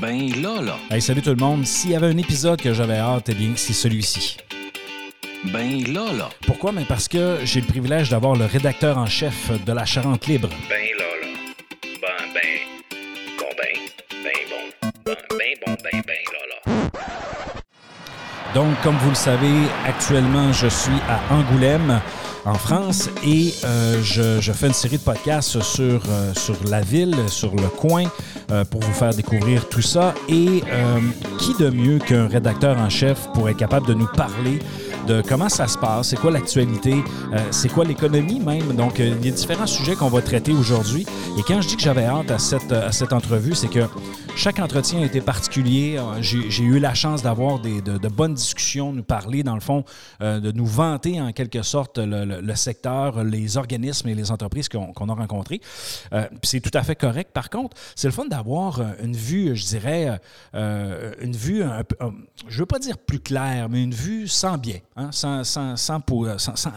Ben là, là. Hey, salut tout le monde. S'il y avait un épisode que j'avais hâte, eh bien, c'est celui-ci. Ben là, là. Pourquoi? Ben parce que j'ai le privilège d'avoir le rédacteur en chef de la Charente Libre. Ben là, là. Ben, ben. Bon, ben. Ben bon. Ben, ben bon, ben, ben là, là. Donc, comme vous le savez, actuellement, je suis à Angoulême, en France, et euh, je, je fais une série de podcasts sur, euh, sur la ville, sur le coin, euh, pour vous faire découvrir tout ça. Et euh, qui de mieux qu'un rédacteur en chef pour être capable de nous parler de comment ça se passe, c'est quoi l'actualité, euh, c'est quoi l'économie même? Donc, euh, il y a différents sujets qu'on va traiter aujourd'hui. Et quand je dis que j'avais hâte à cette, à cette entrevue, c'est que chaque entretien a été particulier. Euh, J'ai eu la chance d'avoir de, de bonnes discussions, nous parler, dans le fond, euh, de nous vanter en quelque sorte le, secteur, les organismes et les entreprises qu'on a rencontrés. Euh, c'est tout à fait correct. Par contre, c'est le fun d'avoir euh, une vue, je dirais, une vue, je veux pas dire plus claire, mais une vue sans biais, hein, sans, sans, sans,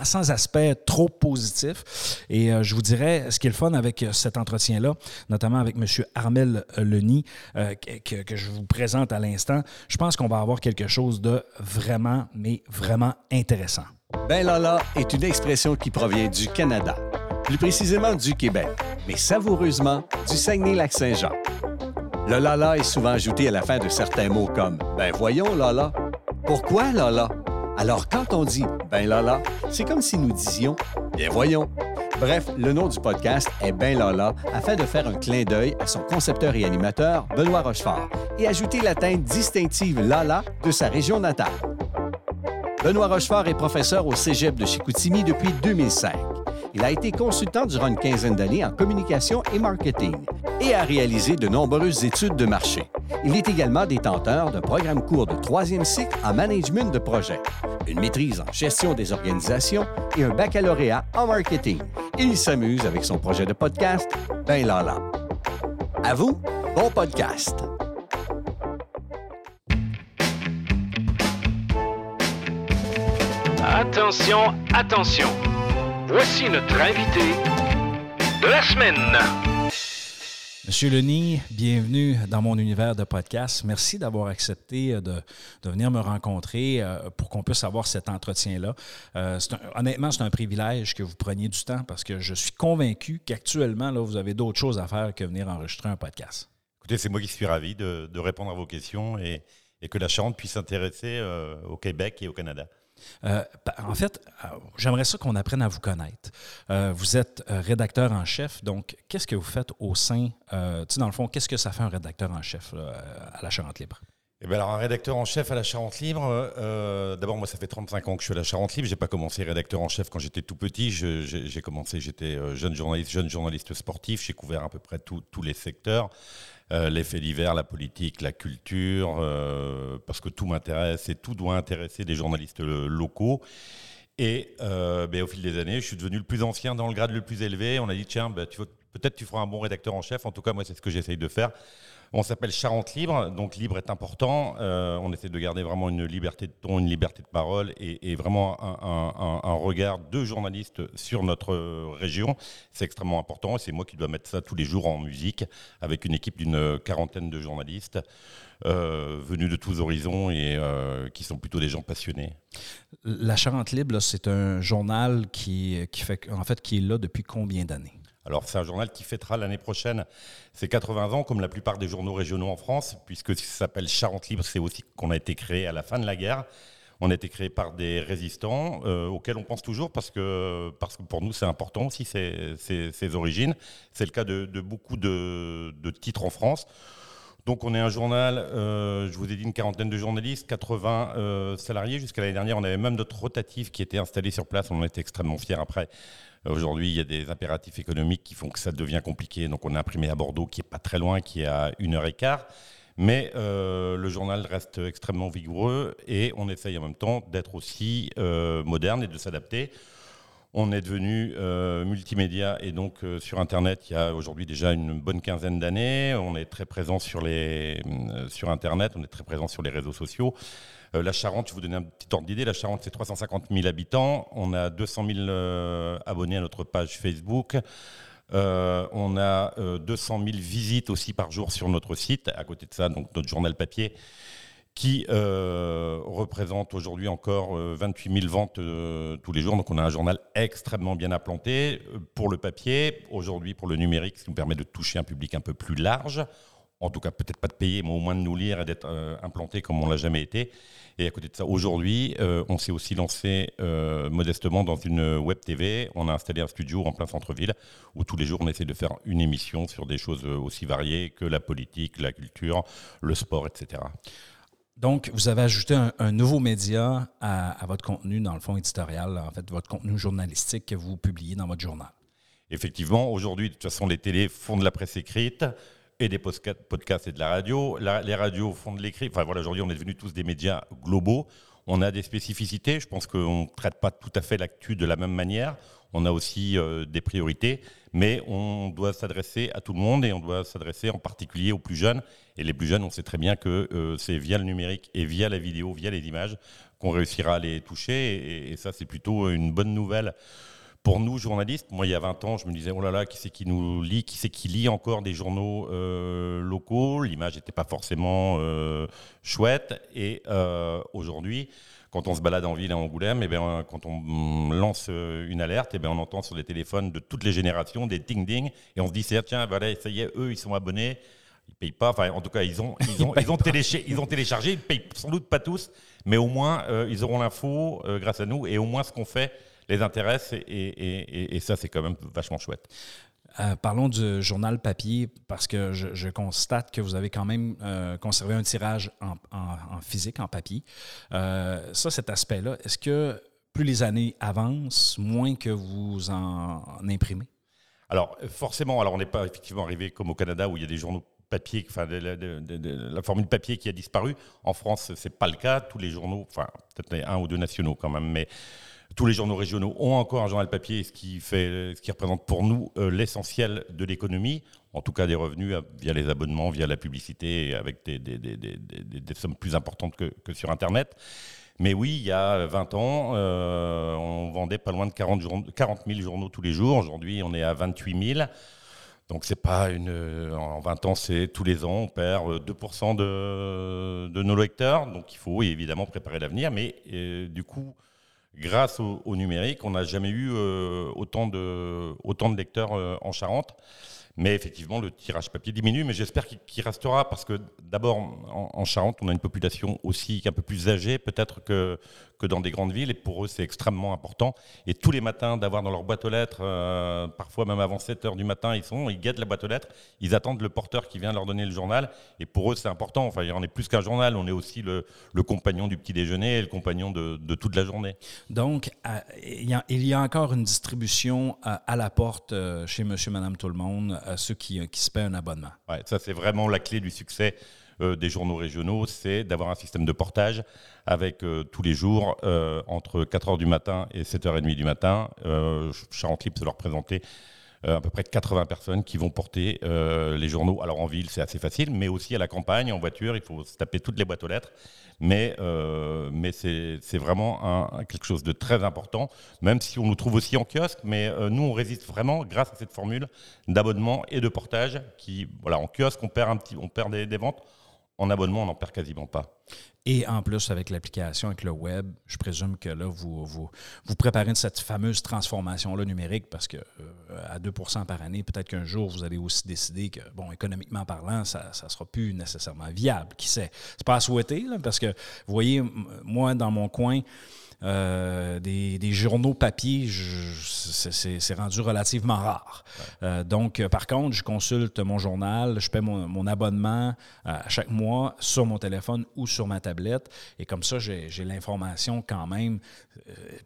sans- aspect trop positif. Et je vous dirais, ce qui est le fun avec cet entretien-là, notamment avec M. Armel Leny, euh, que, que- je vous présente à l'instant, je pense qu'on va avoir quelque chose de vraiment, mais vraiment intéressant. Ben Lala est une expression qui provient du Canada, plus précisément du Québec, mais savoureusement du Saguenay-Lac-Saint-Jean. Le Lala est souvent ajouté à la fin de certains mots comme Ben voyons Lala. Pourquoi Lala? Alors quand on dit Ben Lala, c'est comme si nous disions Bien voyons. Bref, le nom du podcast est Ben Lala afin de faire un clin d'œil à son concepteur et animateur, Benoît Rochefort, et ajouter la teinte distinctive Lala de sa région natale. Benoît Rochefort est professeur au Cégep de Chicoutimi depuis 2005. Il a été consultant durant une quinzaine d'années en communication et marketing et a réalisé de nombreuses études de marché. Il est également détenteur d'un programme court de troisième cycle en management de projet, une maîtrise en gestion des organisations et un baccalauréat en marketing. Il s'amuse avec son projet de podcast, Ben Lala. À vous, bon podcast! Attention, attention. Voici notre invité de la semaine. Monsieur Leny, bienvenue dans mon univers de podcast. Merci d'avoir accepté euh, de, de venir me rencontrer euh, pour qu'on puisse avoir cet entretien-là. Euh, honnêtement, c'est un privilège que vous preniez du temps parce que je suis convaincu qu'actuellement, là, vous avez d'autres choses à faire que venir enregistrer un podcast. Écoutez, c'est moi qui suis ravi de, de répondre à vos questions et, et que la Charente puisse s'intéresser euh, au Québec et au Canada. Euh, en fait, euh, j'aimerais ça qu'on apprenne à vous connaître. Euh, vous êtes rédacteur en chef, donc qu'est-ce que vous faites au sein, tu sais, dans le fond, qu'est-ce que ça fait un rédacteur en chef à la Charente Libre? Eh bien, alors, un rédacteur en chef à la Charente Libre, d'abord, moi, ça fait 35 ans que je suis à la Charente Libre. J'ai pas commencé rédacteur en chef quand j'étais tout petit. Je- J'ai commencé, j'étais jeune journaliste, jeune journaliste sportif. J'ai couvert à peu près tous les secteurs. Euh, les faits divers, la politique, la culture, euh, parce que tout m'intéresse et tout doit intéresser des journalistes euh, locaux. Et euh, ben, au fil des années, je suis devenu le plus ancien dans le grade le plus élevé. On a dit, tiens, ben, peut-être tu feras un bon rédacteur en chef. En tout cas, moi, c'est ce que j'essaye de faire. On s'appelle Charente Libre, donc libre est important. Euh, on essaie de garder vraiment une liberté de ton, une liberté de parole et, vraiment un, regard de journaliste sur notre région. C'est extrêmement important et c'est moi qui dois mettre ça tous les jours en musique avec une équipe d'une quarantaine de journalistes euh, venus de tous horizons et euh, qui sont plutôt des gens passionnés. La Charente Libre, c'est un journal qui, qui, fait, en fait, qui est là depuis combien d'années? Alors, c'est un journal qui fêtera l'année prochaine ses 80 ans, comme la plupart des journaux régionaux en France, puisque ça s'appelle Charente Libre. C'est aussi qu'on a été créé à la fin de la guerre. On a été créé par des résistants euh, auxquels on pense toujours parce que, pour nous, c'est important aussi ces, ces- origines. C'est le cas de, beaucoup de, titres en France. Donc on est un journal, euh, je vous ai dit une quarantaine de journalistes, 80 euh, salariés. Jusqu'à l'année dernière, on avait même notre rotatif qui était installé sur place. On en était extrêmement fiers. Après, aujourd'hui, il y a des impératifs économiques qui font que ça devient compliqué. Donc on a imprimé à Bordeaux, qui est pas très loin, qui est à une heure et quart. Mais euh, le journal reste extrêmement vigoureux et on essaye en même temps d'être aussi euh, moderne et de s'adapter. On est devenu euh, multimédia et donc sur Internet, il y a aujourd'hui déjà une bonne quinzaine d'années. On est très présent sur, les, sur Internet, on est très présent sur les réseaux sociaux. Euh, la Charente, je vais vous donner un petit ordre d'idée. La Charente, c'est 350 000 habitants. On a 200 000 euh, abonnés à notre page Facebook. Euh, on a euh, 200 000 visites aussi par jour sur notre site. À côté de ça, donc notre journal papier qui représente aujourd'hui encore euh, 28 000 ventes tous les jours. Donc on a un journal extrêmement bien implanté pour le papier, aujourd'hui pour le numérique, ce qui nous permet de toucher un public un peu plus large. En tout cas, peut-être pas de payer, mais au moins de nous lire et d'être euh, implanté comme on l'a jamais été. Et à côté de ça, aujourd'hui, euh, on s'est aussi lancé euh, modestement dans une web TV. On a installé un studio en plein centre-ville où tous les jours, on essaie de faire une émission sur des choses aussi variées que la politique, la culture, le sport, etc. Donc, vous avez ajouté un, un nouveau média à, à votre contenu, dans le fond éditorial, en fait, votre contenu journalistique que vous publiez dans votre journal. Effectivement, aujourd'hui, de toute façon, les télés font de la presse écrite et des podcasts et de la radio. La- les radios font de l'écrit. Enfin voilà, aujourd'hui, on est devenus tous des médias globaux. On a des spécificités. Je pense qu'on ne traite pas tout à fait l'actu de la même manière. On a aussi euh, des priorités, mais on doit s'adresser à tout le monde et on doit s'adresser en particulier aux plus jeunes. Et les plus jeunes, on sait très bien que euh, c'est via le numérique et via la vidéo, via les images, qu'on réussira à les toucher. Et ça, c'est plutôt une bonne nouvelle pour nous, journalistes, moi, il y a 20 ans, je me disais, oh là là, qui c'est qui nous lit Qui c'est qui lit encore des journaux euh, locaux? L'image n'était pas forcément euh, chouette. Et euh, aujourd'hui, quand on se balade en ville à Angoulême, et bien, quand on mm, lance une alerte, et bien, on entend sur les téléphones de toutes les générations des ding-ding. Et on se dit, c'est, tiens, voilà, ça y est, eux, ils sont abonnés. Ils payent pas, enfin en tout cas ils ont, ils ont, ils ont, téléchargé, ils ont téléchargé, ils payent sans doute pas tous, mais au moins euh, ils auront l'info euh, grâce à nous et au moins ce qu'on fait les intéresse et, et- et- et ça c'est quand même vachement chouette. Euh, parlons du journal papier, parce que je, je constate que vous avez quand même euh, conservé un tirage en, en- en physique, en papier. Euh, ça, cet aspect-là, est-ce que plus les années avancent, moins que vous en, en imprimez? Alors forcément, alors on n'est pas effectivement arrivé comme au Canada où il y a des journaux papier, enfin de, de- de- de- la formule papier qui a disparu. En France, c'est pas le cas. Tous les journaux, enfin peut-être un ou deux nationaux quand même, mais tous les journaux régionaux ont encore un journal papier, ce qui fait, ce qui représente pour nous euh, l'essentiel de l'économie, en tout cas des revenus euh, via les abonnements, via la publicité, avec des, sommes plus importantes que, sur Internet. Mais oui, il y a 20 ans, euh, on vendait pas loin de 40, journ- 40 000 journaux tous les jours. Aujourd'hui, on est à 28 000. Donc c'est pas une. En 20 ans, c'est tous les ans, on perd euh, 2% de, nos lecteurs. Donc il faut évidemment préparer l'avenir. Mais du coup, grâce au, numérique, on n'a jamais eu euh, autant, de, lecteurs euh, en Charente. Mais effectivement, le tirage papier diminue, mais j'espère qu'il restera parce que d'abord, en, en Charente, on a une population aussi un peu plus âgée peut-être que, que dans des grandes villes, et pour eux, c'est extrêmement important. Et tous les matins, d'avoir dans leur boîte aux lettres, euh, parfois même avant 7 heures du matin, ils sont, ils guettent la boîte aux lettres, ils attendent le porteur qui vient leur donner le journal, et pour eux, c'est important. Enfin, on est plus qu'un journal, on est aussi le, le compagnon du petit déjeuner et le compagnon de, de toute la journée. Donc, il y, a, il y a encore une distribution à, à la porte euh, chez monsieur, madame, tout le monde, à ceux qui, qui se paient un abonnement. Ouais, ça, c'est vraiment la clé du succès euh, des journaux régionaux, c'est d'avoir un système de portage avec euh, tous les jours, euh, entre 4h du matin et 7h30 du matin, euh, Charente Libre se leur présenter euh, à peu près 80 personnes qui vont porter euh, les journaux. Alors en ville, c'est assez facile, mais aussi à la campagne, en voiture, il faut se taper toutes les boîtes aux lettres. Mais, euh, mais c'est vraiment quelque chose de très important, même si on nous trouve aussi en kiosque. Mais euh, nous, on résiste vraiment grâce à cette formule d'abonnement et de portage. Qui, voilà, en kiosque, on perd, un petit, on perd des ventes. En abonnement, on n'en perd quasiment pas. Et en plus, avec l'application, avec le web, je présume que là, vous, vous, vous préparez cette fameuse transformation-là numérique parce que euh, à 2% par année, peut-être qu'un jour, vous allez aussi décider que, bon, économiquement parlant, ça ne sera plus nécessairement viable. Qui sait? C'est pas à souhaiter, parce que, vous voyez, moi, dans mon coin, euh, des, des journaux papier, c'est- rendu relativement rare. Euh, donc, euh, par contre, je consulte mon journal, je paie mon, mon abonnement euh, à chaque mois sur mon téléphone ou sur ma tablette. Et comme ça, j'ai l'information quand même.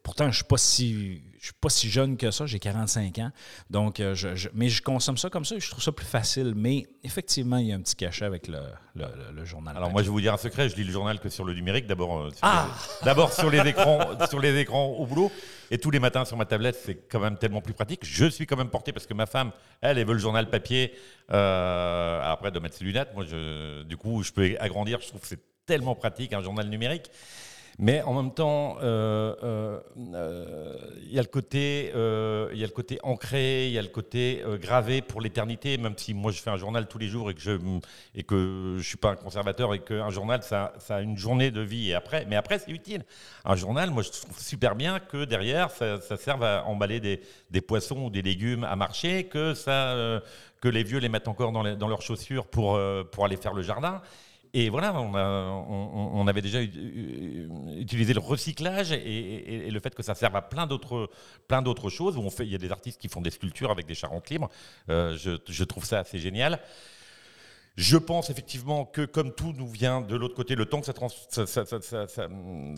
Pourtant, je ne suis, pas si- je suis pas si jeune que ça, j'ai 45 ans. Donc, je, je- mais je consomme ça comme ça et je trouve ça plus facile. Mais effectivement, il y a un petit cachet avec le, le- le- le journal. Alors moi, je vais vous dire un secret, je lis le journal que sur le numérique, d'abord Ah sur les écrans, sur les écrans au boulot, et tous les matins sur ma tablette, c'est quand même tellement plus pratique. Je suis quand même porté parce que ma femme, elle, elle veut le journal papier. Euh, après, doit mettre ses lunettes. Moi, je, du coup, je peux agrandir. Je trouve que c'est tellement pratique un journal numérique. Mais en même temps, euh, euh, euh, il y a le côté, y a le côté ancré, il y a le côté gravé pour l'éternité. Même si moi je fais un journal tous les jours et que je et que je suis pas un conservateur et qu'un journal ça, ça a une journée de vie et après, mais après c'est utile. Un journal, moi je trouve super bien que derrière ça, serve à emballer des, des poissons ou des légumes à marcher, que ça, que les vieux les mettent encore dans, dans leurs chaussures pour pour aller faire le jardin. Et voilà, on, avait déjà utilisé le recyclage et, le fait que ça serve à plein d'autres, plein d'autres choses. On fait, il y a des artistes qui font des sculptures avec des charentes libres. Euh, je trouve ça assez génial. Je pense effectivement que comme tout nous vient de l'autre côté, le temps que ça, trans- ça- ça- ça- ça- ça-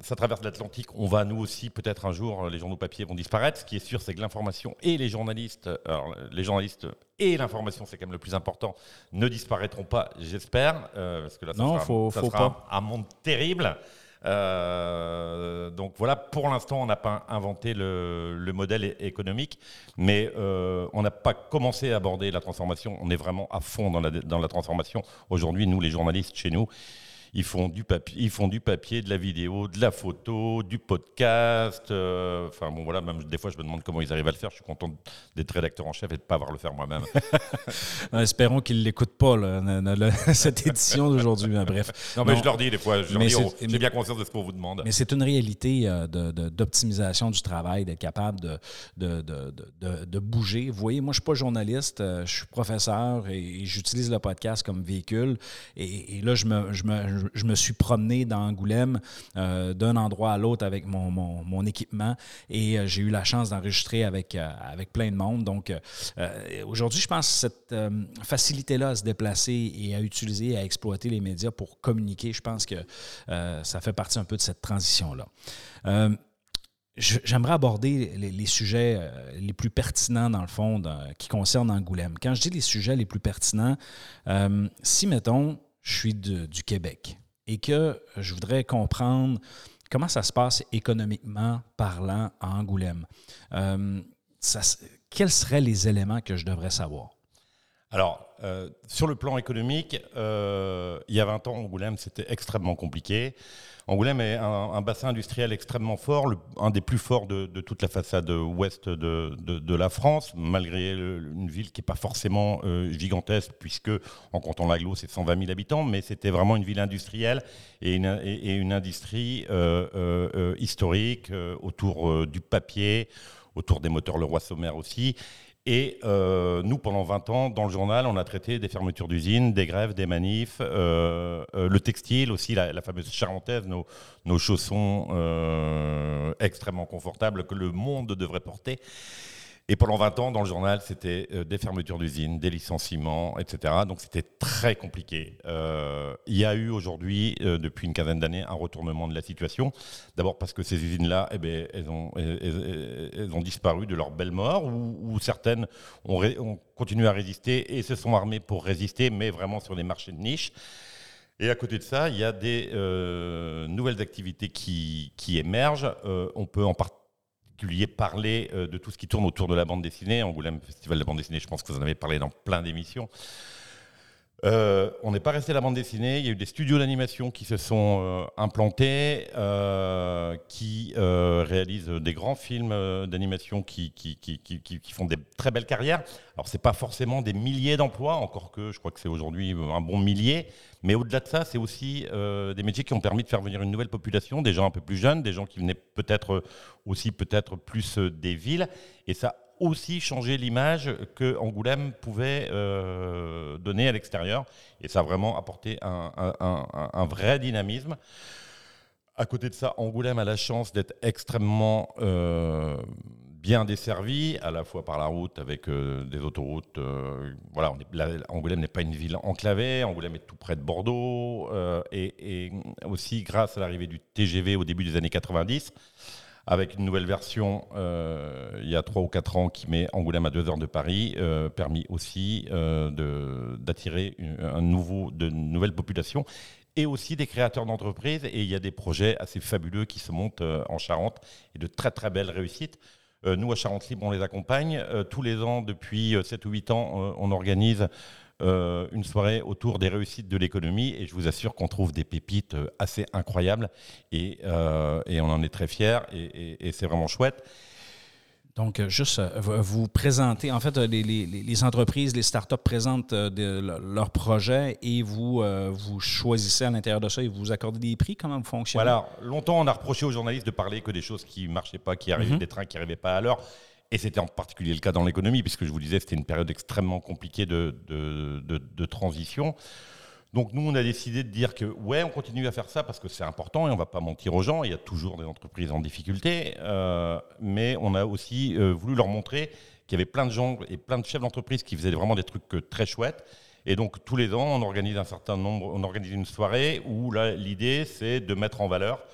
ça traverse l'Atlantique, on va nous aussi peut-être un jour, les journaux papier vont disparaître. Ce qui est sûr, c'est que l'information et les journalistes, alors, les journalistes et l'information, c'est quand même le plus important, ne disparaîtront pas, j'espère, euh, parce que là, ça Non, sera, faut- ça faut sera pas. un, un monde terrible. Euh, donc voilà, pour l'instant, on n'a pas inventé le, le modèle économique, mais euh, on n'a pas commencé à aborder la transformation. On est vraiment à fond dans la transformation. Aujourd'hui, nous, les journalistes chez nous, ils font du papier, ils font du papier, de la vidéo, de la photo, du podcast. euh, Enfin bon, voilà, même des fois, je me demande comment ils arrivent à le faire. Je suis content d'être rédacteur en chef et de pas avoir à le faire moi-même. Espérons qu'ils l'écoutent pas, là, cette édition d'aujourd'hui. hein, bref. Non, mais Non. je leur dis des fois, je leur Mais dis, c'est- oh, j'ai bien conscience de ce qu'on vous demande. Mais c'est une réalité euh, d'optimisation du travail, d'être capable de, de, de- de- de- bouger. Vous voyez, moi, je ne suis pas journaliste, euh, je suis professeur et, et j'utilise le podcast comme véhicule. Et, et là, je me, je, me, je me suis promené dans Angoulême euh, d'un endroit à l'autre avec mon, mon- équipement et euh, j'ai eu la chance d'enregistrer avec, euh, avec plein de monde. Donc, aujourd'hui, je pense que cette facilité-là à se déplacer et à utiliser, à exploiter les médias pour communiquer, je pense que ça fait partie un peu de cette transition-là. J'aimerais aborder les, sujets les plus pertinents, dans le fond, qui concernent Angoulême. Quand je dis les sujets les plus pertinents, euh, si, mettons, je suis du Québec et que je voudrais comprendre comment ça se passe économiquement parlant à Angoulême, euh, quels seraient les éléments que je devrais savoir? Alors, euh, sur le plan économique, euh, il y a 20 ans, Angoulême, c'était extrêmement compliqué. Angoulême est un, un bassin industriel extrêmement fort, le- un des plus forts de, de toute la façade ouest de, de- de la France, malgré une ville qui n'est pas forcément euh, gigantesque, puisque en comptant l'agglo, c'est 120 000 habitants, mais c'était vraiment une ville industrielle et une, et- et une industrie euh, euh, euh, historique autour du papier, autour des moteurs Leroy-Sommer aussi. Et euh, nous, pendant 20 ans, dans le journal, on a traité des fermetures d'usines, des grèves, des manifs, euh, euh, le textile aussi, la, fameuse charentaise, nos, chaussons extrêmement confortables que le monde devrait porter. Et pendant 20 ans, dans le journal, c'était euh, des fermetures d'usines, des licenciements, etc. Donc c'était très compliqué. Euh, il y a eu aujourd'hui, euh, depuis une quinzaine d'années, un retournement de la situation. D'abord parce que ces usines-là, eh ben, elles, ont, disparu de leur belle mort, ou, certaines ont, continué à résister et se sont armées pour résister, mais vraiment sur des marchés de niche. Et à côté de ça, il y a des nouvelles activités qui, émergent. On peut en parler euh, de tout ce qui tourne autour de la bande dessinée. Angoulême Festival de bande dessinée, je pense que vous en avez parlé dans plein d'émissions. Euh, on n'est pas resté à la bande dessinée. Il y a eu des studios d'animation qui se sont euh, implantés, euh, qui réalisent des grands films d'animation qui, font des très belles carrières. Alors, c'est pas forcément des milliers d'emplois, encore que je crois que c'est aujourd'hui un bon millier. Mais au-delà de ça, c'est aussi des métiers qui ont permis de faire venir une nouvelle population, des gens un peu plus jeunes, des gens qui venaient peut-être aussi peut-être plus des villes. Et ça aussi changé l'image que Angoulême pouvait euh, donner à l'extérieur. Et ça a vraiment apporté un, vrai dynamisme. À côté de ça, Angoulême a la chance d'être extrêmement euh, bien desservi, à la fois par la route avec euh, des autoroutes. voilà, Angoulême n'est pas une ville enclavée, Angoulême est tout près de Bordeaux, et aussi grâce à l'arrivée du TGV au début des années 90, avec une nouvelle version euh, il y a 3 ou 4 ans qui met Angoulême à 2 heures de Paris, euh, permis aussi euh, d'attirer un nouveau, de nouvelles populations et aussi des créateurs d'entreprises. Et il y a des projets assez fabuleux qui se montent euh, en Charente et de très très belles réussites. Nous, à Charente Libre, on les accompagne. Tous les ans, depuis euh, 7 ou 8 ans, on organise euh, une soirée autour des réussites de l'économie et je vous assure qu'on trouve des pépites euh, assez incroyables et, euh, et on en est très fiers et, et- et c'est vraiment chouette. Donc, juste vous- présentez, en fait, les, les- les entreprises, les startups présentent de- le- leurs projets et vous, euh, vous choisissez à l'intérieur de ça et vous accordez des prix. Comment vous fonctionnez? Voilà, longtemps on a reproché aux journalistes de parler que des choses qui marchaient pas, qui arrivaient, Mhm. des trains qui n'arrivaient pas à l'heure. Et c'était en particulier le cas dans l'économie, puisque je vous disais c'était une période extrêmement compliquée de, transition. Donc nous, on a décidé de dire que ouais, on continue à faire ça parce que c'est important et on va pas mentir aux gens. Il y a toujours des entreprises en difficulté, euh, mais on a aussi euh, voulu leur montrer qu'il y avait plein de gens et plein de chefs d'entreprise qui faisaient vraiment des trucs euh, très chouettes. Et donc tous les ans, on organise un certain nombre, on organise une soirée où l'idée c'est de mettre en valeur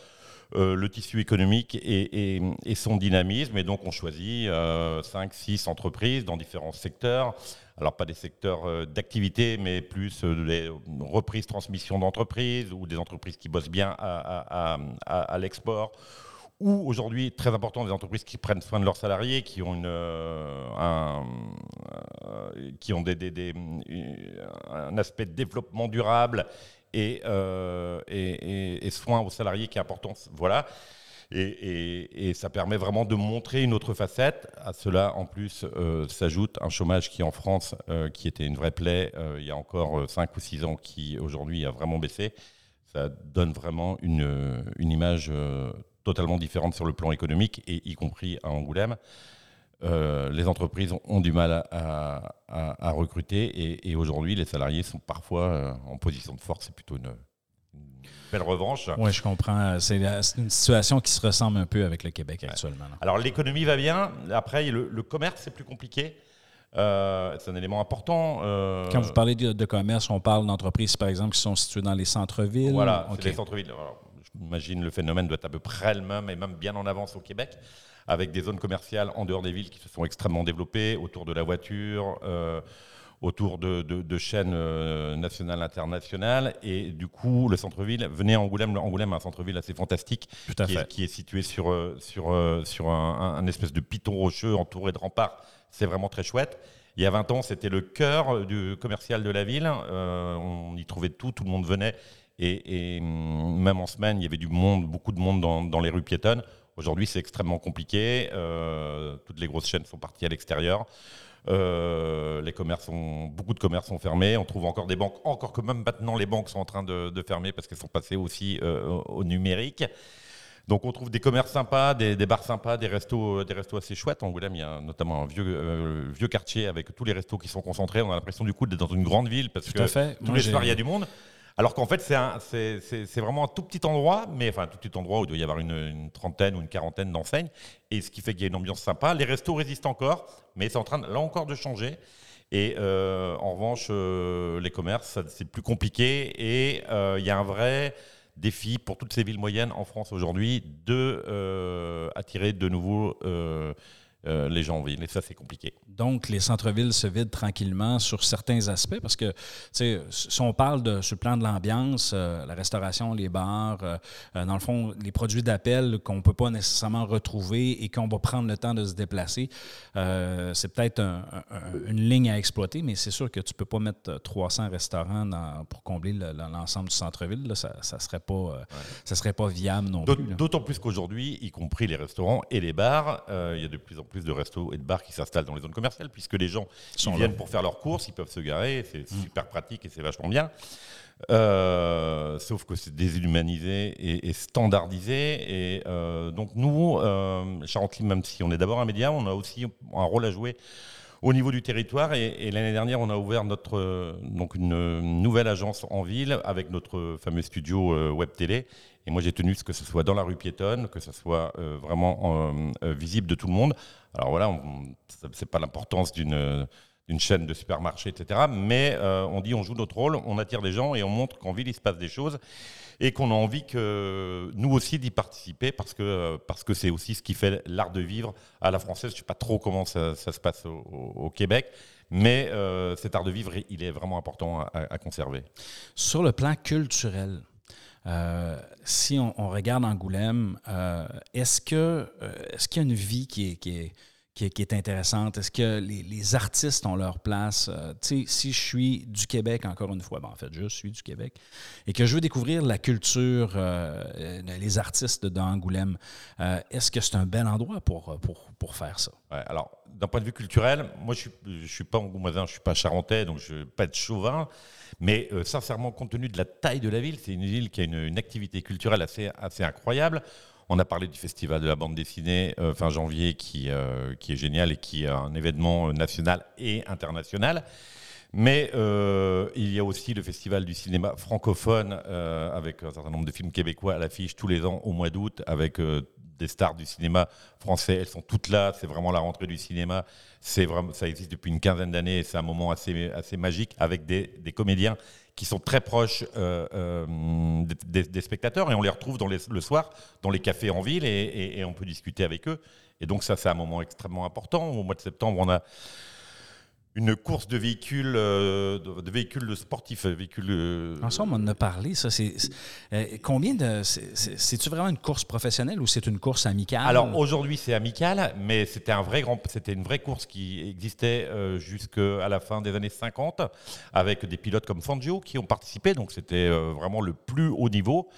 euh, le tissu économique et, son dynamisme. Et donc, on choisit 5, 6 entreprises dans différents secteurs. Alors, pas des secteurs euh, d'activité, mais plus euh, des reprises, transmissions d'entreprises ou des entreprises qui bossent bien à, l'export. Ou aujourd'hui, très important, des entreprises qui prennent soin de leurs salariés, qui ont, une, euh, un, euh, qui ont un aspect de développement durable et, euh, et, et- soin aux salariés qui est important. Voilà. Et, ça permet vraiment de montrer une autre facette. À cela, en plus, euh, s'ajoute un chômage qui, en France, euh, qui était une vraie plaie euh, il y a encore 5 ou 6 ans, qui aujourd'hui a vraiment baissé. Ça donne vraiment une, une image totalement différente sur le plan économique, et y compris à Angoulême. Euh, les entreprises ont, du mal à, à- à- à recruter et, et aujourd'hui les salariés sont parfois euh, en position de force. C'est plutôt une, une belle revanche. Oui, je comprends. C'est une situation qui se ressemble un peu avec le Québec actuellement. là. Alors l'économie va bien. Après le, le commerce c'est plus compliqué. Euh, c'est un élément important. Euh, Quand vous parlez de, de commerce, on parle d'entreprises, par exemple, qui sont situées dans les centres-villes? Voilà, OK. c'est les centres-villes. J'imagine le phénomène doit être à peu près le même et même bien en avance au Québec, avec des zones commerciales en dehors des villes qui se sont extrêmement développées, autour de la voiture, euh, autour de, de- de chaînes euh, nationales, internationales. Et du coup, le centre-ville, venez à Angoulême. Angoulême est un centre-ville assez fantastique Tout à qui, fait. est, qui est situé sur, euh, sur, sur un, espèce de piton rocheux entouré de remparts. C'est vraiment très chouette. Il y a 20 ans, c'était le cœur du commercial de la ville. Euh, on y trouvait tout, tout le monde venait. Et, et, hum, même en semaine, il y avait du monde, beaucoup de monde dans, dans les rues piétonnes. Aujourd'hui, c'est extrêmement compliqué. Euh, toutes les grosses chaînes sont parties à l'extérieur. Euh, les commerces sont, beaucoup de commerces sont fermés. On trouve encore des banques, encore que même maintenant les banques sont en train de, de fermer parce qu'elles sont passées aussi euh, au, numérique. Donc on trouve des commerces sympas, des, des bars sympas, des restos, des restos assez chouettes. En Angoulême, il y a notamment un vieux, euh, vieux quartier avec tous les restos qui sont concentrés. On a l'impression du coup d'être dans une grande ville parce Tout que fait. tous Moi, les soirs il y a du monde. Alors qu'en fait c'est vraiment un tout petit endroit, mais enfin un tout petit endroit où il doit y avoir une, trentaine ou une quarantaine d'enseignes. Et ce qui fait qu'il y a une ambiance sympa. Les restos résistent encore, mais c'est en train là encore de changer. Et euh, en revanche, euh, les commerces, c'est plus compliqué. Et euh, il y a un vrai défi pour toutes ces villes moyennes en France aujourd'hui de attirer de nouveau euh, les gens en ville. Et ça, c'est compliqué. Donc, les centres-villes se vident tranquillement sur certains aspects parce que, tu sais, si on parle de, sur le plan de l'ambiance, euh, la restauration, les bars, euh, dans le fond, les produits d'appel qu'on ne peut pas nécessairement retrouver et qu'on va prendre le temps de se déplacer, c'est peut-être un- un- une ligne à exploiter, mais c'est sûr que tu ne peux pas mettre euh, 300 restaurants dans- pour combler le- l'ensemble du centre-ville. Ça ne serait, pas, ça serait pas viable non plus. D'autant plus qu'aujourd'hui, y compris les restaurants et les bars, il y a de plus en plus de restos et de bars qui s'installent dans les zones commerciales, puisque les gens sont là. viennent pour faire leurs courses, ils peuvent se garer, c'est super pratique et c'est vachement bien. Euh, sauf que c'est déshumanisé et, et standardisé. Et euh, donc nous, euh, Charently, même si on est d'abord un média, on a aussi un rôle à jouer au niveau du territoire. Et, l'année dernière, on a ouvert notre, euh, donc une nouvelle agence en ville avec notre fameux studio euh, web télé. Et moi, j'ai tenu ce que ce soit dans la rue piétonne, que ce soit euh, vraiment euh, euh, visible de tout le monde. Alors voilà, ça- c'est pas l'importance d'une chaîne de supermarché, etc. Mais euh, on dit on joue notre rôle, on attire des gens et on montre qu'en ville il se passe des choses et qu'on a envie que nous aussi d'y participer parce que parce que c'est aussi ce qui fait l'art de vivre à la française. Je sais pas trop comment ça, se passe au, Québec, mais euh, cet art de vivre il est vraiment important à, conserver. Sur le plan culturel, euh, si on, regarde Angoulême, euh, est-ce que est-ce qu'il y a une vie qui est, qui, est- intéressante? Est-ce que les, artistes ont leur place? Euh, si je suis du Québec, encore une fois, ben, en fait, je suis du Québec, et que je veux découvrir la culture, euh, euh, les artistes d'Angoulême, euh, est-ce que c'est un bel endroit pour, pour, pour faire ça? Alors, d'un point de vue culturel, moi, je ne suis pas angoumoisin, je ne suis pas charentais, donc je ne pas être chauvin. Mais sincèrement, compte tenu de la taille de la ville, c'est une ville qui a une, une activité culturelle assez, assez incroyable. On a parlé du festival de la bande dessinée euh, fin janvier qui, euh, qui est génial et qui est un événement national et international. Mais euh, il y a aussi le festival du cinéma francophone avec un certain nombre de films québécois à l'affiche tous les ans au mois d'août avec des stars du cinéma français. Elles sont toutes là. C'est vraiment la rentrée du cinéma. C'est vraiment, ça existe depuis une quinzaine d'années c'est un moment assez, assez magique avec des, des comédiens qui sont très proches euh, euh, des, spectateurs et on les retrouve dans le soir dans les cafés en ville et- et on peut discuter avec eux. Et donc ça, c'est un moment extrêmement important. Au mois de septembre, on a une course de véhicules, euh, de, de véhicules sportifs, euh, véhicules. euh, Ensemble, on en a parlé. Ça, c'est, euh, combien de. c'est- c'est- C'est-tu vraiment une course professionnelle ou c'est une course amicale? Alors aujourd'hui c'est amical, mais c'était un vrai grand, c'était une vraie course qui existait euh, jusqu'à la fin des années 50, avec des pilotes comme Fangio qui ont participé, donc c'était euh, vraiment le plus haut niveau.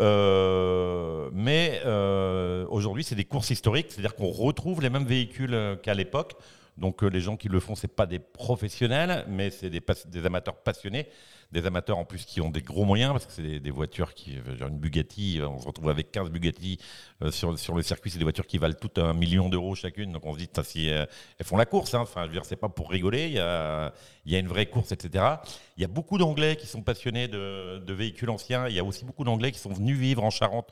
Euh, mais euh, aujourd'hui c'est des courses historiques, c'est-à-dire qu'on retrouve les mêmes véhicules qu'à l'époque. Donc euh, les gens qui le font, c'est pas des professionnels, mais c'est des, des amateurs passionnés, des amateurs en plus qui ont des gros moyens, parce que c'est des, voitures qui, euh, genre une Bugatti, euh, on se retrouve avec 15 Bugatti sur, le circuit, c'est des voitures qui valent toutes un million d'euros chacune, donc on se dit, si elles font la course, hein. enfin je veux dire, c'est pas pour rigoler, il y a, une vraie course, etc. Il y a beaucoup d'Anglais qui sont passionnés de véhicules anciens, il y a aussi beaucoup d'Anglais qui sont venus vivre en Charente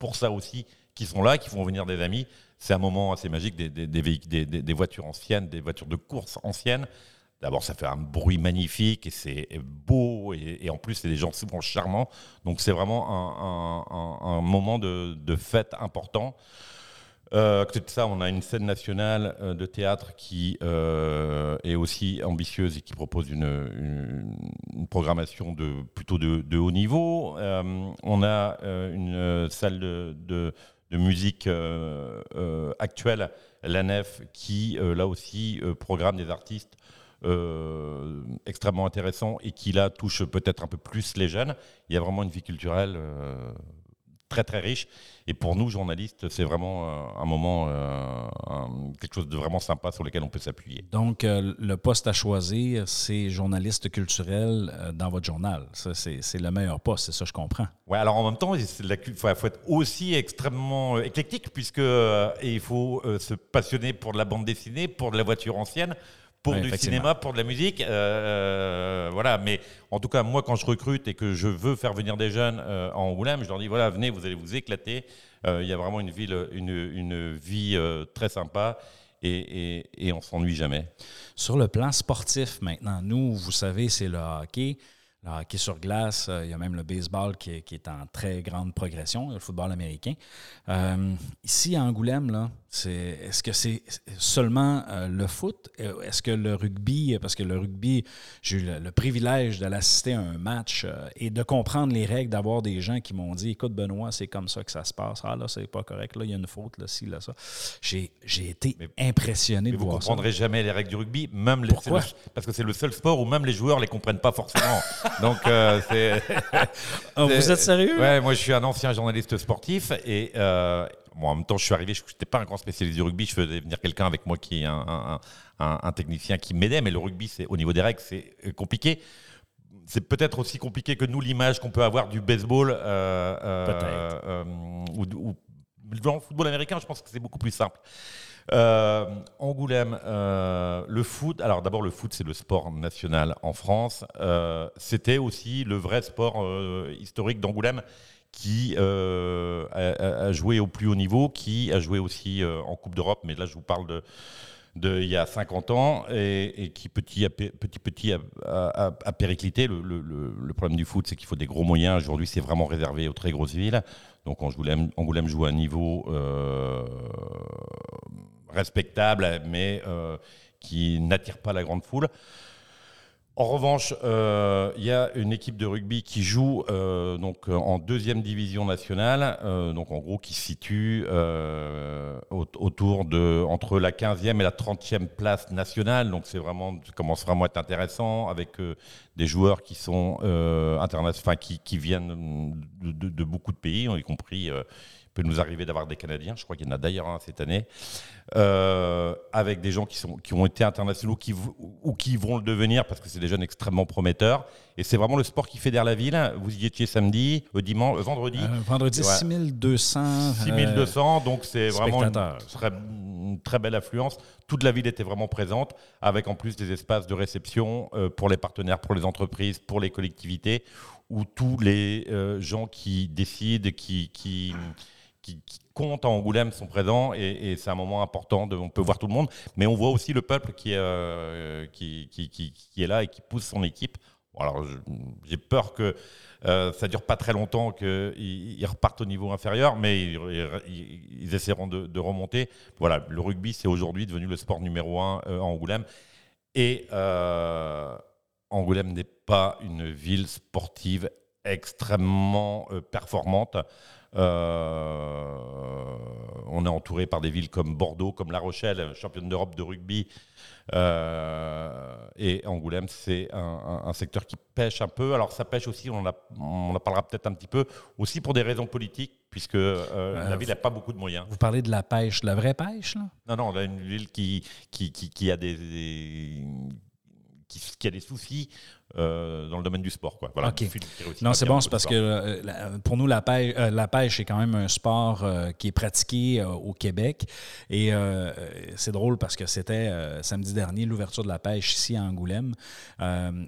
pour ça aussi, qui sont là, qui font venir des amis. C'est un moment assez magique des, des, voitures anciennes, des voitures de course anciennes. D'abord, ça fait un bruit magnifique et c'est beau et, en plus, c'est des gens souvent charmants. Donc, c'est vraiment un, moment de, fête important. Euh, à côté de ça, on a une scène nationale euh, de théâtre qui euh, est aussi ambitieuse et qui propose une, programmation de, plutôt de, haut niveau. Euh, on a une salle de- de musique euh, euh, actuelle, la Nef, qui euh, là aussi programme des artistes euh, extrêmement intéressants et qui là touche peut-être un peu plus les jeunes. Il y a vraiment une vie culturelle euh, très très riche. Et pour nous, journalistes, c'est vraiment euh, un moment, euh, un- quelque chose de vraiment sympa sur lequel on peut s'appuyer. Donc, euh, le poste à choisir, c'est journaliste culturel dans votre journal. C'est, le meilleur poste, c'est ça, je comprends. Ouais, alors en même temps, il faut, être aussi extrêmement éclectique, puisque il faut se passionner pour de la bande dessinée, pour de la voiture ancienne, pour Ouais, du cinéma, pour de la musique. euh, voilà, mais en tout cas, moi, quand je recrute et que je veux faire venir des jeunes euh, en Angoulême, je leur dis voilà, venez, vous allez vous éclater. Euh, Il y a vraiment une ville, une, une vie euh, très sympa. Et, et, et on s'ennuie jamais. Sur le plan sportif, maintenant, nous, vous savez, c'est le hockey. Le hockey sur glace, euh, il y a même le baseball qui est, qui est en très grande progression, le football américain. Euh, ici, à Angoulême, là, c'est, est-ce que c'est seulement euh, le foot? Euh, Est-ce que le rugby, parce que le rugby, j'ai eu le, le privilège d'aller assister à un match euh, et de comprendre les règles, d'avoir des gens qui m'ont dit, écoute, Benoît, c'est comme ça que ça se passe. Ah là, c'est pas correct, là, il y a une faute, là, ci, là, ça. J'ai, j'ai été Mais- impressionné Mais de vous voir ça. comprendrez jamais les règles du rugby, même les, Pourquoi? le- parce que c'est le seul sport où même les joueurs les comprennent pas forcément. Donc euh, c'est. Ah, vous êtes sérieux? Ouais, moi je suis un ancien journaliste sportif et moi, en même temps je suis arrivé, je n'étais pas un grand spécialiste du rugby, je faisais venir quelqu'un avec moi qui est un, un- un- un technicien qui m'aidait, mais le rugby c'est au niveau des règles c'est euh, compliqué. C'est peut-être aussi compliqué que nous l'image qu'on peut avoir du baseball euh, euh, ou, ou- dans le football américain, je pense que c'est beaucoup plus simple. Euh, Angoulême, euh, le foot. Alors d'abord, le foot, c'est le sport national en France. Euh, C'était aussi le vrai sport historique d'Angoulême qui euh, a, joué au plus haut niveau, qui a joué aussi euh, en Coupe d'Europe. Mais là, je vous parle de il y a 50 ans et, qui petit à pe- petit petit a, a- périclité. Le, problème du foot, c'est qu'il faut des gros moyens. Aujourd'hui, c'est vraiment réservé aux très grosses villes. Donc Angoulême, Angoulême joue à un niveau euh, respectable, mais qui n'attire pas la grande foule. En revanche, euh, il y a une équipe de rugby qui joue euh, donc en deuxième division nationale, euh, donc en gros qui se situe euh, au- autour de entre la 15e et la 30e place nationale. Donc c'est vraiment ça commence vraiment à être intéressant avec euh, des joueurs qui sont euh, interna- enfin qui, qui viennent de, de- de beaucoup de pays, y compris. euh, il peut nous arriver d'avoir des Canadiens, je crois qu'il y en a d'ailleurs un cette année, euh, avec des gens qui, sont, qui ont été internationaux qui, ou qui vont le devenir parce que c'est des jeunes extrêmement prometteurs. Et c'est vraiment le sport qui fédère la ville. Vous y étiez samedi, euh, dimanche, euh, vendredi. Vendredi, Ouais. 6200. euh, 6200, donc c'est vraiment une très, une très belle affluence. Toute la ville était vraiment présente, avec en plus des espaces de réception euh, pour les partenaires, pour les entreprises, pour les collectivités, où tous les euh, gens qui décident, qui, qui, qui, comptent à Angoulême sont présents, et, c'est un moment important. On peut voir tout le monde, mais on voit aussi le peuple qui est, euh, qui, qui, qui- est là et qui pousse son équipe. Alors, j'ai peur que euh, ça dure pas très longtemps, qu'ils ils repartent au niveau inférieur, mais ils, ils- essaieront de, de remonter. Voilà, le rugby, c'est aujourd'hui devenu le sport numéro un euh, à Angoulême. Et euh, Angoulême n'est pas une ville sportive extrêmement euh, performante. Euh, on est entouré par des villes comme Bordeaux, comme La Rochelle, championne d'Europe de rugby. Euh, et Angoulême, c'est un, un- un secteur qui pêche un peu. Alors ça pêche aussi, on en, a- on en parlera peut-être un petit peu, aussi pour des raisons politiques, puisque euh, la ville n'a pas beaucoup de moyens. Vous parlez de la pêche, de la vraie pêche, là? Non, non, on a une ville qui, qui, qui, qui a des, des- qui, qui a des soucis euh, dans le domaine du sport. Quoi. Voilà, qui Non, c'est bon, c'est parce sport. que euh, la- pour nous, la pêche, euh, la pêche est quand même un sport qui est pratiqué au Québec. Et c'est drôle parce que c'était samedi dernier l'ouverture de la pêche ici à Angoulême.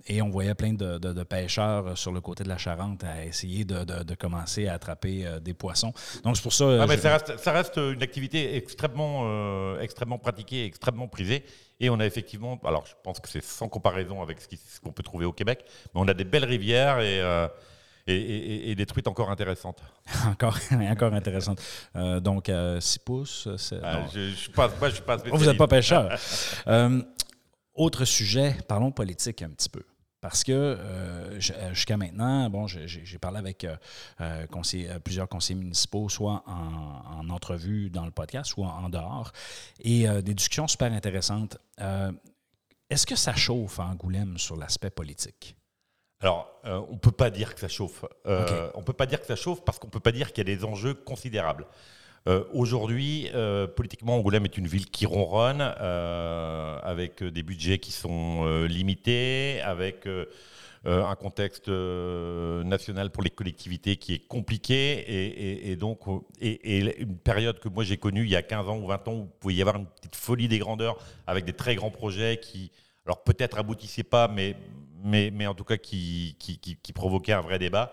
Et on voyait plein de, de- de pêcheurs sur le côté de la Charente à essayer de, commencer à attraper des poissons. Donc, c'est pour ça. Ah, mais je- ça, reste, ça reste une activité extrêmement, extrêmement pratiquée, extrêmement prisée. Et on a effectivement, alors je pense que c'est sans comparaison avec ce qu'on peut trouver au Québec, mais on a des belles rivières et, euh, et, et- et des truites encore intéressantes. encore, encore intéressante. Euh, donc, 6 pouces. c'est- Ah, je, je suis pas, moi, je suis pas Oh, vous n'êtes pas pêcheur. Euh, autre sujet, parlons politique un petit peu. Parce que euh, euh, jusqu'à maintenant, bon, j'ai parlé avec euh, plusieurs conseillers municipaux, soit en, en entrevue dans le podcast, soit en dehors, et euh, des discussions super intéressantes. Est-ce que ça chauffe à Angoulême sur l'aspect politique? Alors, euh, on ne peut pas dire que ça chauffe. Euh. On ne peut pas dire que ça chauffe parce qu'on ne peut pas dire qu'il y a des enjeux considérables. Euh, Aujourd'hui, euh, politiquement, Angoulême est une ville qui ronronne, euh, avec des budgets qui sont limités, avec un contexte national pour les collectivités qui est compliqué, et, donc une période que moi j'ai connue il y a 15 ans ou 20 ans où il pouvait y avoir une petite folie des grandeurs avec des très grands projets qui, alors peut-être aboutissaient pas, mais, en tout cas qui provoquaient un vrai débat.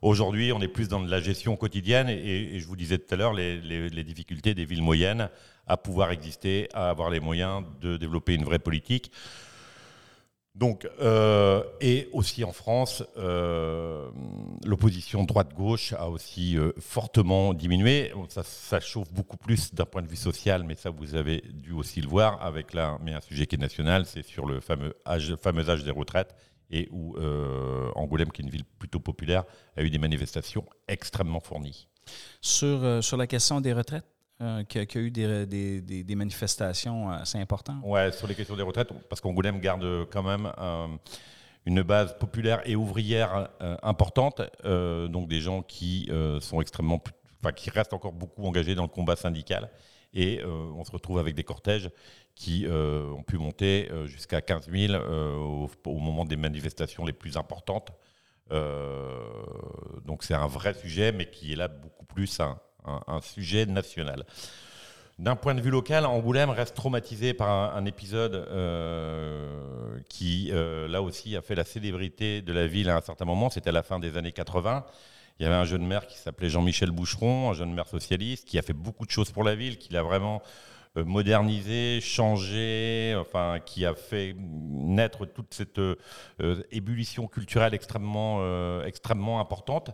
Aujourd'hui, on est plus dans la gestion quotidienne et, je vous disais tout à l'heure les, difficultés des villes moyennes à pouvoir exister, à avoir les moyens de développer une vraie politique. Donc, euh, et aussi en France, euh, l'opposition droite-gauche a aussi euh, fortement diminué. Ça, chauffe beaucoup plus d'un point de vue social, mais ça, vous avez dû aussi le voir avec mais un sujet qui est national, c'est sur le fameux âge des retraites et où euh, Angoulême, qui est une ville plutôt populaire, a eu des manifestations extrêmement fournies. Sur, euh, sur la question des retraites, euh, qu'il y a- eu des, des- des- des manifestations assez importantes? Ouais, sur les questions des retraites, parce qu'Angoulême garde quand même euh, une base populaire et ouvrière euh, importante, euh, donc des gens qui euh, sont extrêmement, enfin qui restent encore beaucoup engagés dans le combat syndical. Et euh, on se retrouve avec des cortèges qui euh, ont pu monter euh, jusqu'à 15 000 euh, au, moment des manifestations les plus importantes. Donc c'est un vrai sujet, mais qui est là beaucoup plus un, sujet national. D'un point de vue local, Angoulême reste traumatisé par un, épisode qui, là aussi, a fait la célébrité de la ville à un certain moment. C'était à la fin des années 80. Il y avait un jeune maire qui s'appelait Jean-Michel Boucheron, un jeune maire socialiste, qui a fait beaucoup de choses pour la ville, qui l'a vraiment modernisé, changé, enfin, qui a fait naître toute cette euh, euh, ébullition culturelle extrêmement, euh, extrêmement importante,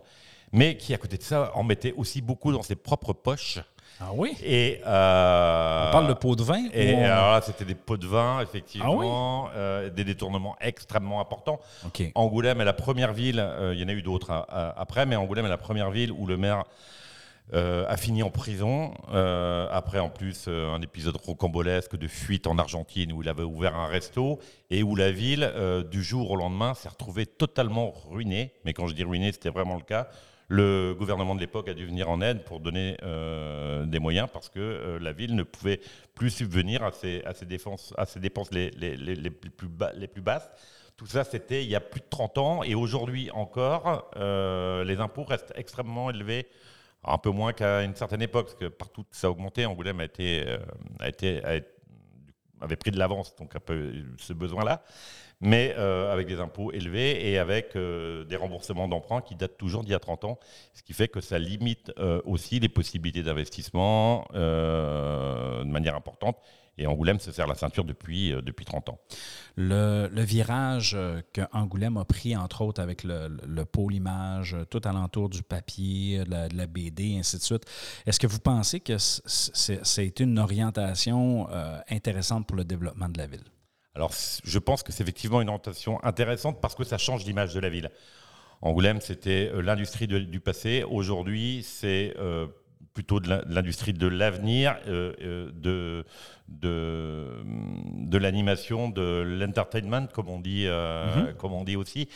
mais qui, à côté de ça, en mettait aussi beaucoup dans ses propres poches Ah oui? Et, euh, On parle de pots de vin? Et on- alors là, c'était des pots de vin, Ah effectivement, euh, des détournements extrêmement importants. OK. Angoulême est la première ville, euh, il y en a eu d'autres hein, euh, après, mais Angoulême est la première ville où le maire euh, a fini en prison. euh, après, en plus, euh, un épisode rocambolesque de fuite en Argentine où il avait ouvert un resto et où la ville, du jour au lendemain, s'est retrouvée totalement ruinée. Mais quand je dis ruinée, c'était vraiment le cas. Le gouvernement de l'époque a dû venir en aide pour donner des moyens parce que la ville ne pouvait plus subvenir à ses, dépenses les, plus, basses. Tout ça, c'était il y a plus de 30 ans. Et aujourd'hui encore, les impôts restent extrêmement élevés. Un peu moins qu'à une certaine époque, parce que partout ça a augmenté. Angoulême a été, euh, a été, avait pris de l'avance, donc un peu ce besoin-là, mais euh, avec des impôts élevés et avec euh, des remboursements d'emprunts qui datent toujours d'il y a 30 ans, ce qui fait que ça limite euh, aussi les possibilités d'investissement de manière importante. Et Angoulême se serre la ceinture depuis, depuis 30 ans. Le, le virage euh, que Angoulême a pris, entre autres, avec le, le, le pôle image, tout alentour du papier, de la, de la BD, ainsi de suite, est-ce que vous pensez que c'est une orientation intéressante pour le développement de la ville? Alors, je pense que c'est effectivement une orientation intéressante parce que ça change l'image de la ville. Angoulême, c'était euh, l'industrie du passé. Aujourd'hui, c'est euh, plutôt de l'in- de l'industrie de l'avenir, euh, de, de, de l'animation, de l'entertainment, comme, on dit, euh, comme on dit aussi.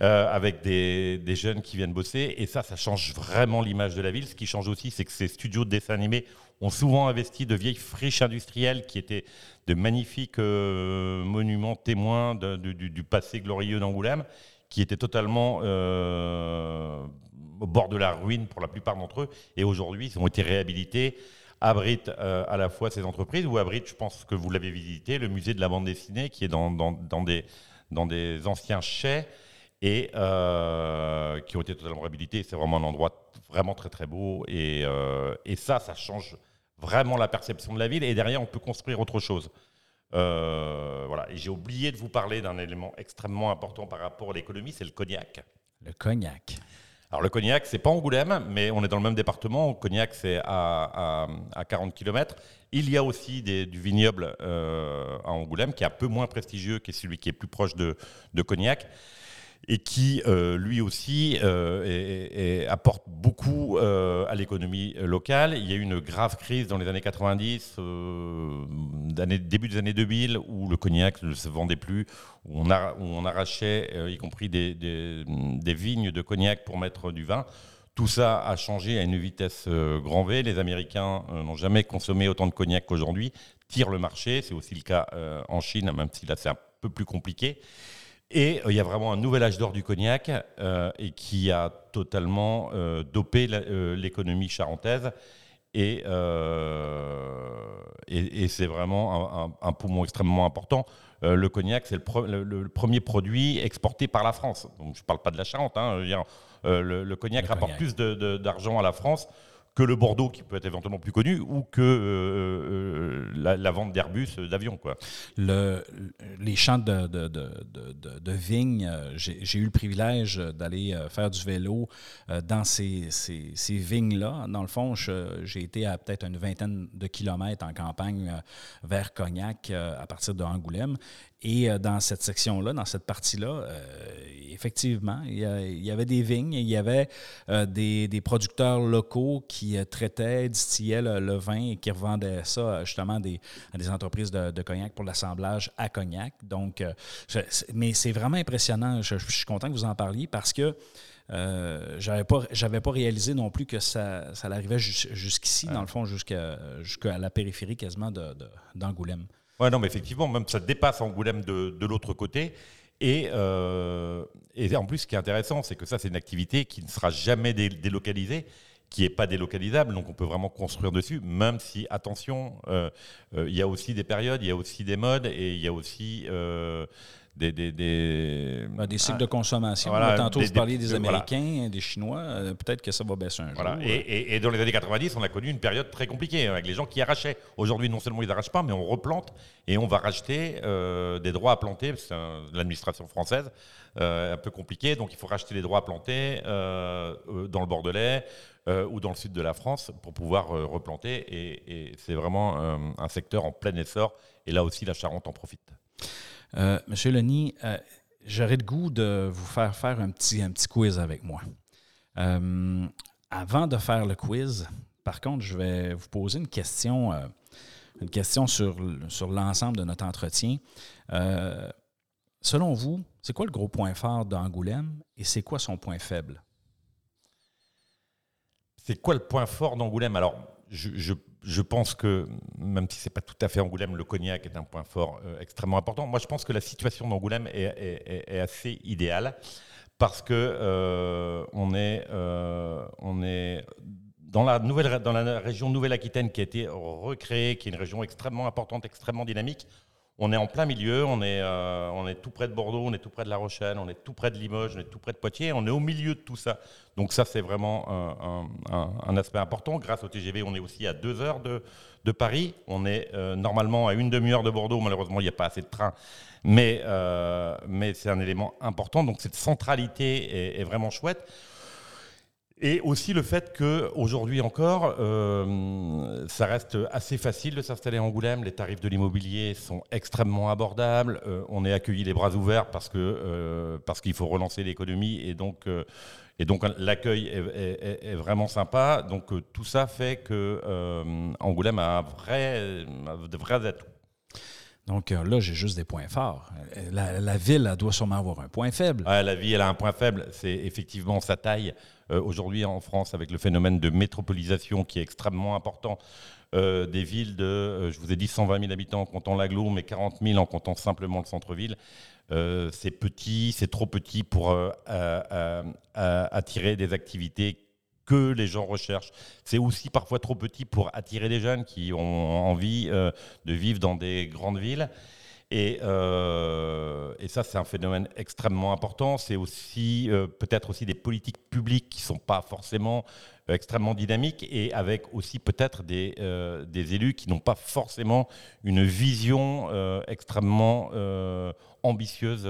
Euh, avec des, jeunes qui viennent bosser. Et ça, ça change vraiment l'image de la ville. Ce qui change aussi, c'est que ces studios de dessin animé ont souvent investi de vieilles friches industrielles qui étaient de magnifiques euh, monuments témoins du, passé glorieux d'Angoulême, qui étaient totalement euh, au bord de la ruine pour la plupart d'entre eux. Et aujourd'hui, ils ont été réhabilités abritent euh, à la fois ces entreprises ou abritent, je pense que vous l'avez visité, le musée de la bande dessinée qui est dans des anciens chais et euh, qui ont été totalement réhabilités. C'est vraiment un endroit vraiment très très beau et, euh, et ça, ça change vraiment la perception de la ville et derrière on peut construire autre chose. Euh, voilà. Et j'ai oublié de vous parler d'un élément extrêmement important par rapport à l'économie, c'est le cognac. Le cognac. Alors le Cognac, c'est pas Angoulême, mais on est dans le même département. Cognac, c'est à, à, à 40 km. Il y a aussi des- du vignoble euh, à Angoulême, qui est un peu moins prestigieux que celui qui est plus proche de, de Cognac, et qui, euh, lui aussi, euh, apporte beaucoup euh, à l'économie locale. Il y a eu une grave crise dans les années 90, euh, d'année- début des années 2000, où le Cognac ne se vendait plus, où on, arrachait, y compris des, des- vignes de Cognac pour mettre du vin. Tout ça a changé à une vitesse grand V. Les Américains n'ont jamais consommé autant de cognac qu'aujourd'hui, tirent le marché. C'est aussi le cas en Chine, même si là c'est un peu plus compliqué. Et euh, il y a vraiment un nouvel âge d'or du cognac euh, et qui a totalement euh, dopé l'économie charentaise. Et, et, et c'est vraiment un, un- un poumon extrêmement important. Euh, le cognac, c'est le, pre- le- le premier produit exporté par la France. Donc, je ne parle pas de la Charente. hein, dire, euh, le, le cognac rapporte cognac. plus d'argent à la France que le Bordeaux, qui peut être éventuellement plus connu, ou que euh, euh, la, la vente d'Airbus euh, d'avions. Le, les champs de, de, vignes, euh, j'ai eu le privilège d'aller euh, faire du vélo euh, dans ces, ces, ces vignes-là. Dans le fond, j'ai été à peut-être une vingtaine de kilomètres en campagne euh, vers Cognac euh, à partir de Angoulême. Et euh, dans cette section-là, dans cette partie-là, euh, effectivement, il y, avait des vignes, il y avait euh, des, des producteurs locaux qui euh, traitaient, distillaient le, vin et qui revendaient ça euh, justement des, à des entreprises de, de cognac pour l'assemblage à cognac. Donc, mais c'est vraiment impressionnant. Je, suis content que vous en parliez parce que euh, j'avais pas pas réalisé non plus que ça, ça arrivait jus- jusqu'ici, dans le fond, jusqu'à jusqu'à la périphérie quasiment de- de- d'Angoulême. Ouais, non, mais effectivement, même ça dépasse Angoulême de, de l'autre côté. Et, et en plus, ce qui est intéressant, c'est que ça, c'est une activité qui ne sera jamais dé- délocalisée, qui n'est pas délocalisable, donc on peut vraiment construire dessus, même si, attention, euh, euh, il y a aussi des périodes, il y a aussi des modes, et il y a aussi euh, des, des, des, Ben, des cycles ah, de consommation. voilà, Là, tantôt, des- vous parliez des- voilà. Américains, des Chinois. euh, Peut-être que ça va baisser un jour. Voilà. Et, et- et dans les années 90, on a connu une période très compliquée hein, avec les gens qui arrachaient. Aujourd'hui, non seulement ils n'arrachent pas, mais on replante et on va racheter euh, des droits à planter. C'est l'administration française, euh, un peu compliqué. Donc il faut racheter les droits à planter dans le Bordelais euh, ou dans le sud de la France pour pouvoir euh, replanter. Et, et c'est vraiment euh, un secteur en plein essor. Et là aussi, la Charente en profite. Euh, Monsieur Lenny, euh, j'aurais le goût de vous faire faire un petit, un petit quiz avec moi. Euh, avant de faire le quiz, par contre, je vais vous poser une question, une question sur, sur l'ensemble de notre entretien. Selon vous, c'est quoi le gros point fort d'Angoulême et c'est quoi son point faible? C'est quoi le point fort d'Angoulême? Alors, je- je pense que, même si c'est pas tout à fait Angoulême, le cognac est un point fort euh, extrêmement important. Moi, je pense que la situation d'Angoulême est, assez idéale parce que euh, euh, on est dans la nouvelle, dans la région Nouvelle-Aquitaine qui a été recréée, qui est une région extrêmement importante, extrêmement dynamique. On est en plein milieu, on est, euh, on est tout près de Bordeaux, on est tout près de La Rochelle, on est tout près de Limoges, on est tout près de Poitiers, on est au milieu de tout ça. Donc ça, c'est vraiment un, aspect important. Grâce au TGV, on est aussi à deux heures de, Paris. On est euh, normalement à une demi-heure de Bordeaux. Malheureusement, il n'y a pas assez de trains. Mais, euh, c'est un élément important. Donc cette centralité est vraiment chouette. Et aussi le fait qu'aujourd'hui encore, euh, ça reste assez facile de s'installer à Angoulême. Les tarifs de l'immobilier sont extrêmement abordables. Euh, on est accueilli les bras ouverts parce que euh, parce qu'il faut relancer l'économie et donc euh, et donc l'accueil est, est- vraiment sympa. Donc euh, tout ça fait que euh, Angoulême a un vrai, a de vrais atouts. Donc euh, là, j'ai juste des points forts. La, ville, doit sûrement avoir un point faible. La vie, elle a un point faible, c'est effectivement sa taille. Euh, Aujourd'hui, en France, avec le phénomène de métropolisation qui est extrêmement important, euh, des villes de, je vous ai dit 120 000 habitants en comptant l'agglo, mais 40 000 en comptant simplement le centre-ville, c'est petit, c'est trop petit pour attirer des activités que les gens recherchent. C'est aussi parfois trop petit pour attirer des jeunes qui ont envie euh, de vivre dans des grandes villes. Et, euh, et ça, c'est un phénomène extrêmement important. C'est aussi euh, peut-être aussi des politiques publiques qui sont pas forcément extrêmement dynamiques et avec aussi peut-être des, des élus qui n'ont pas forcément une vision extrêmement ambitieuse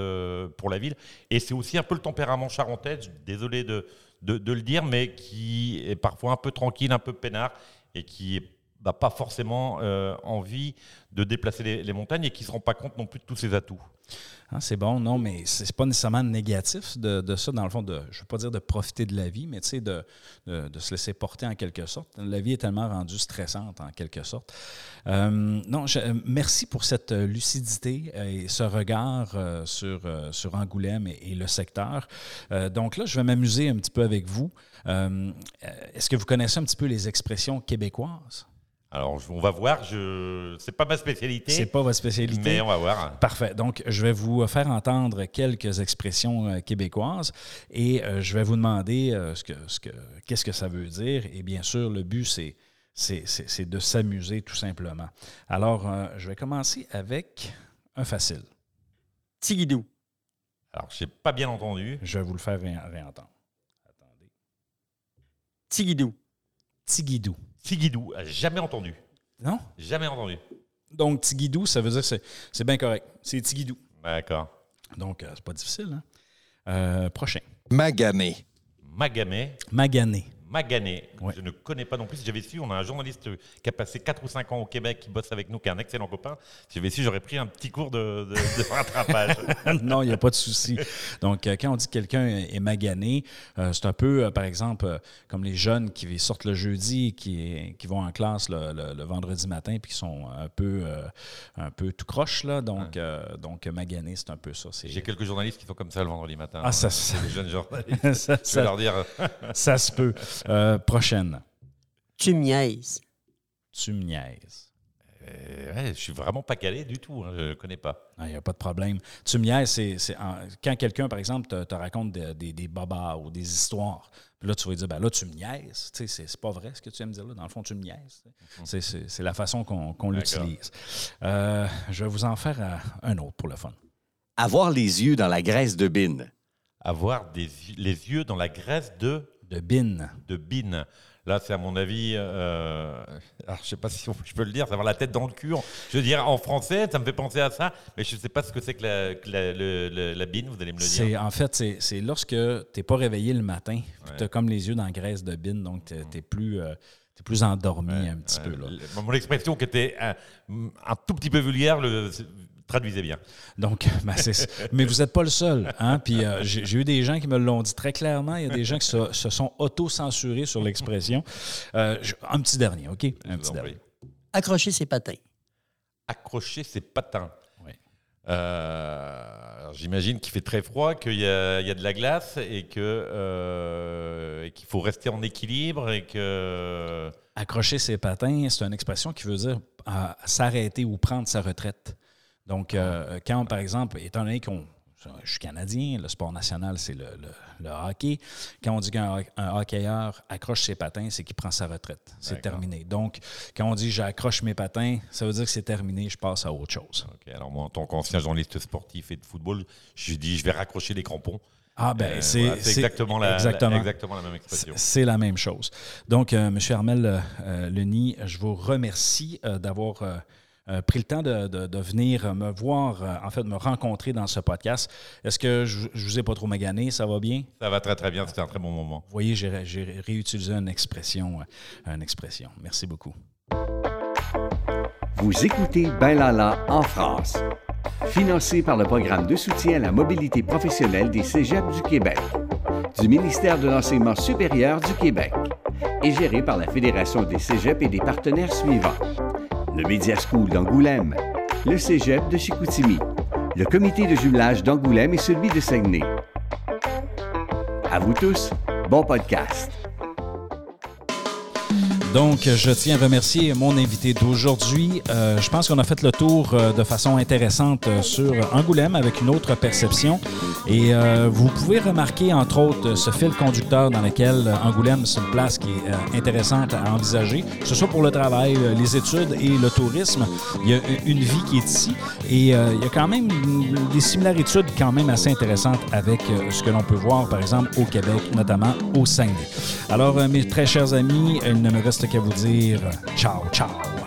pour la ville. Et c'est aussi un peu le tempérament charentais, désolé de, de, de le dire, mais qui est parfois un peu tranquille, un peu peinard et qui n'a pas forcément euh, envie de déplacer les, montagnes et qui ne se rend pas compte non plus de tous ses atouts. Hein, c'est bon, non, mais c'est pas nécessairement négatif de, ça, dans le fond, de, je ne veux pas dire de profiter de la vie, mais de, de, se laisser porter en quelque sorte. La vie est tellement rendue stressante en quelque sorte. Euh, non, merci pour cette lucidité et ce regard euh, sur, sur Angoulême et, le secteur. Donc là, je vais m'amuser un petit peu avec vous. Est-ce que vous connaissez un petit peu les expressions québécoises? Alors, je- on va voir. Je, c'est pas ma spécialité, C'est pas votre spécialité. mais on va voir. Parfait. Donc, je vais vous faire entendre quelques expressions euh, québécoises et euh, je vais vous demander euh, ce que, ce que, qu'est-ce que ça veut dire. Et bien sûr, le but, c'est, c'est, c'est- c'est de s'amuser tout simplement. Alors, euh, je vais commencer avec un facile. Tigidou. Alors, j'ai pas bien entendu. Je vais vous le faire ré- réentendre. Attendez. Tigidou. Tigidou. Tigidou, jamais entendu. Non? Jamais entendu. Donc, Tigidou, ça veut dire que c'est, c'est bien correct. C'est Tigidou. D'accord. Donc, euh, c'est pas difficile. Hein? Euh, prochain. Magané. Magamé, Magané. Magané. Ouais. Je ne connais pas non plus. Si j'avais su, on a un journaliste qui a passé 4 ou 5 ans au Québec qui bosse avec nous, qui est un excellent copain. Si j'avais su, j'aurais pris un petit cours de, de- de rattrapage. non, il n'y a pas de souci. Donc, euh, quand on dit que quelqu'un est magané, euh, c'est un peu, euh, par exemple, euh, comme les jeunes qui sortent le jeudi, qui, qui vont en classe le, le- le vendredi matin, puis qui sont un peu, un peu tout croche, là. Donc, donc magané, c'est un peu ça. J'ai quelques journalistes qui sont comme ça le vendredi matin. Ah, ça- C'est des jeunes journalistes. ça, Je vais leur ça, dire. ça se peut. Euh, prochaine. Tu me niaises. Tu me niaises. euh, ouais, je suis vraiment pas calé du tout. hein, je ne connais pas. Il n'y a pas de problème. Tu me niaises, c'est c'est en- quand quelqu'un, par exemple, te, te raconte de- des, des babas ou des histoires. Puis là, tu vas dire, ben là, tu me niaises. Tu sais, c'est c'est pas vrai ce que tu viens me dire là. Dans le fond, tu me niaises. C'est- C'est c'est la façon qu'on l'utilise. Euh, je vais vous en faire euh, un autre pour le fun. Avoir les yeux dans la graisse de bine. Avoir des, les yeux dans la graisse de, De bin. de bine. Là, c'est à mon avis, euh, alors, je sais pas si on- je peux le dire, avoir la tête dans le cul. Je veux dire, en français, ça me fait penser à ça, mais je ne sais pas ce que c'est que la, que la- le- le- la bine, vous allez me le dire. en fait, c'est, lorsque tu n'es pas réveillé le matin, tu as comme les yeux dans la graisse de bin, donc tu es plus, euh, plus endormi un petit peu. Là. Euh, Mon expression qui était un, un tout petit peu vulgaire le traduisait bien. Donc, ben, mais vous n'êtes pas le seul. Hein? Puis euh, j'ai, eu des gens qui me l'ont dit très clairement. Il y a des gens qui se, se sont auto-censurés sur l'expression. Euh, un petit dernier, OK? Un petit dernier. Accrocher ses patins. Accrocher ses patins. Oui. Euh, J'imagine qu'il fait très froid, qu'il y, a il y a de la glace et euh, qu'il faut rester en équilibre et que. Accrocher ses patins, c'est une expression qui veut dire euh, s'arrêter ou prendre sa retraite. Donc, euh, quand, par exemple, étant donné qu'on. Je suis Canadien, le sport national, c'est le, le- le hockey. Quand on dit qu'un un hockeyeur accroche ses patins, c'est qu'il prend sa retraite. C'est terminé. Donc, quand on dit j'accroche mes patins, ça veut dire que c'est terminé, je passe à autre chose. Ok, alors moi, en tant qu'ancien journaliste sportif et de football, je dis je vais raccrocher les crampons. Ah, ben, Euh, c'est voilà, exactement, la, exactement. la- exactement la même expression. C'est la même chose. Donc, euh, M. Armel euh, Leni, je vous remercie d'avoir euh, pris le temps de, de- de venir me voir, euh, en fait, me rencontrer dans ce podcast. Est-ce que je, je vous ai pas trop magané? Ça va bien? Ça va très très bien, c'était un très bon moment. Vous voyez, j'ai réutilisé une expression, euh, une expression. Merci beaucoup. Vous écoutez Ben Lala en France. Financé par le programme de soutien à la mobilité professionnelle des Cégeps du Québec, du ministère de l'Enseignement supérieur du Québec et géré par la Fédération des Cégeps et des partenaires suivants. Le Media School d'Angoulême, le Cégep de Chicoutimi, le comité de jumelage d'Angoulême et celui de Saguenay. À vous tous, bon podcast. Donc, je tiens à remercier mon invité d'aujourd'hui. Euh, je pense qu'on a fait le tour euh, de façon intéressante euh, sur Angoulême avec une autre perception. Et vous pouvez remarquer, entre autres, ce fil conducteur dans lequel Angoulême, c'est une place qui est intéressante à envisager, que ce soit pour le travail, les études et le tourisme. Il y a une vie qui est ici et il y a quand même des similitudes quand même assez intéressantes avec ce que l'on peut voir, par exemple, au Québec, notamment au Saguenay. Alors, mes très chers amis, il ne me reste qu'à vous dire ciao, ciao.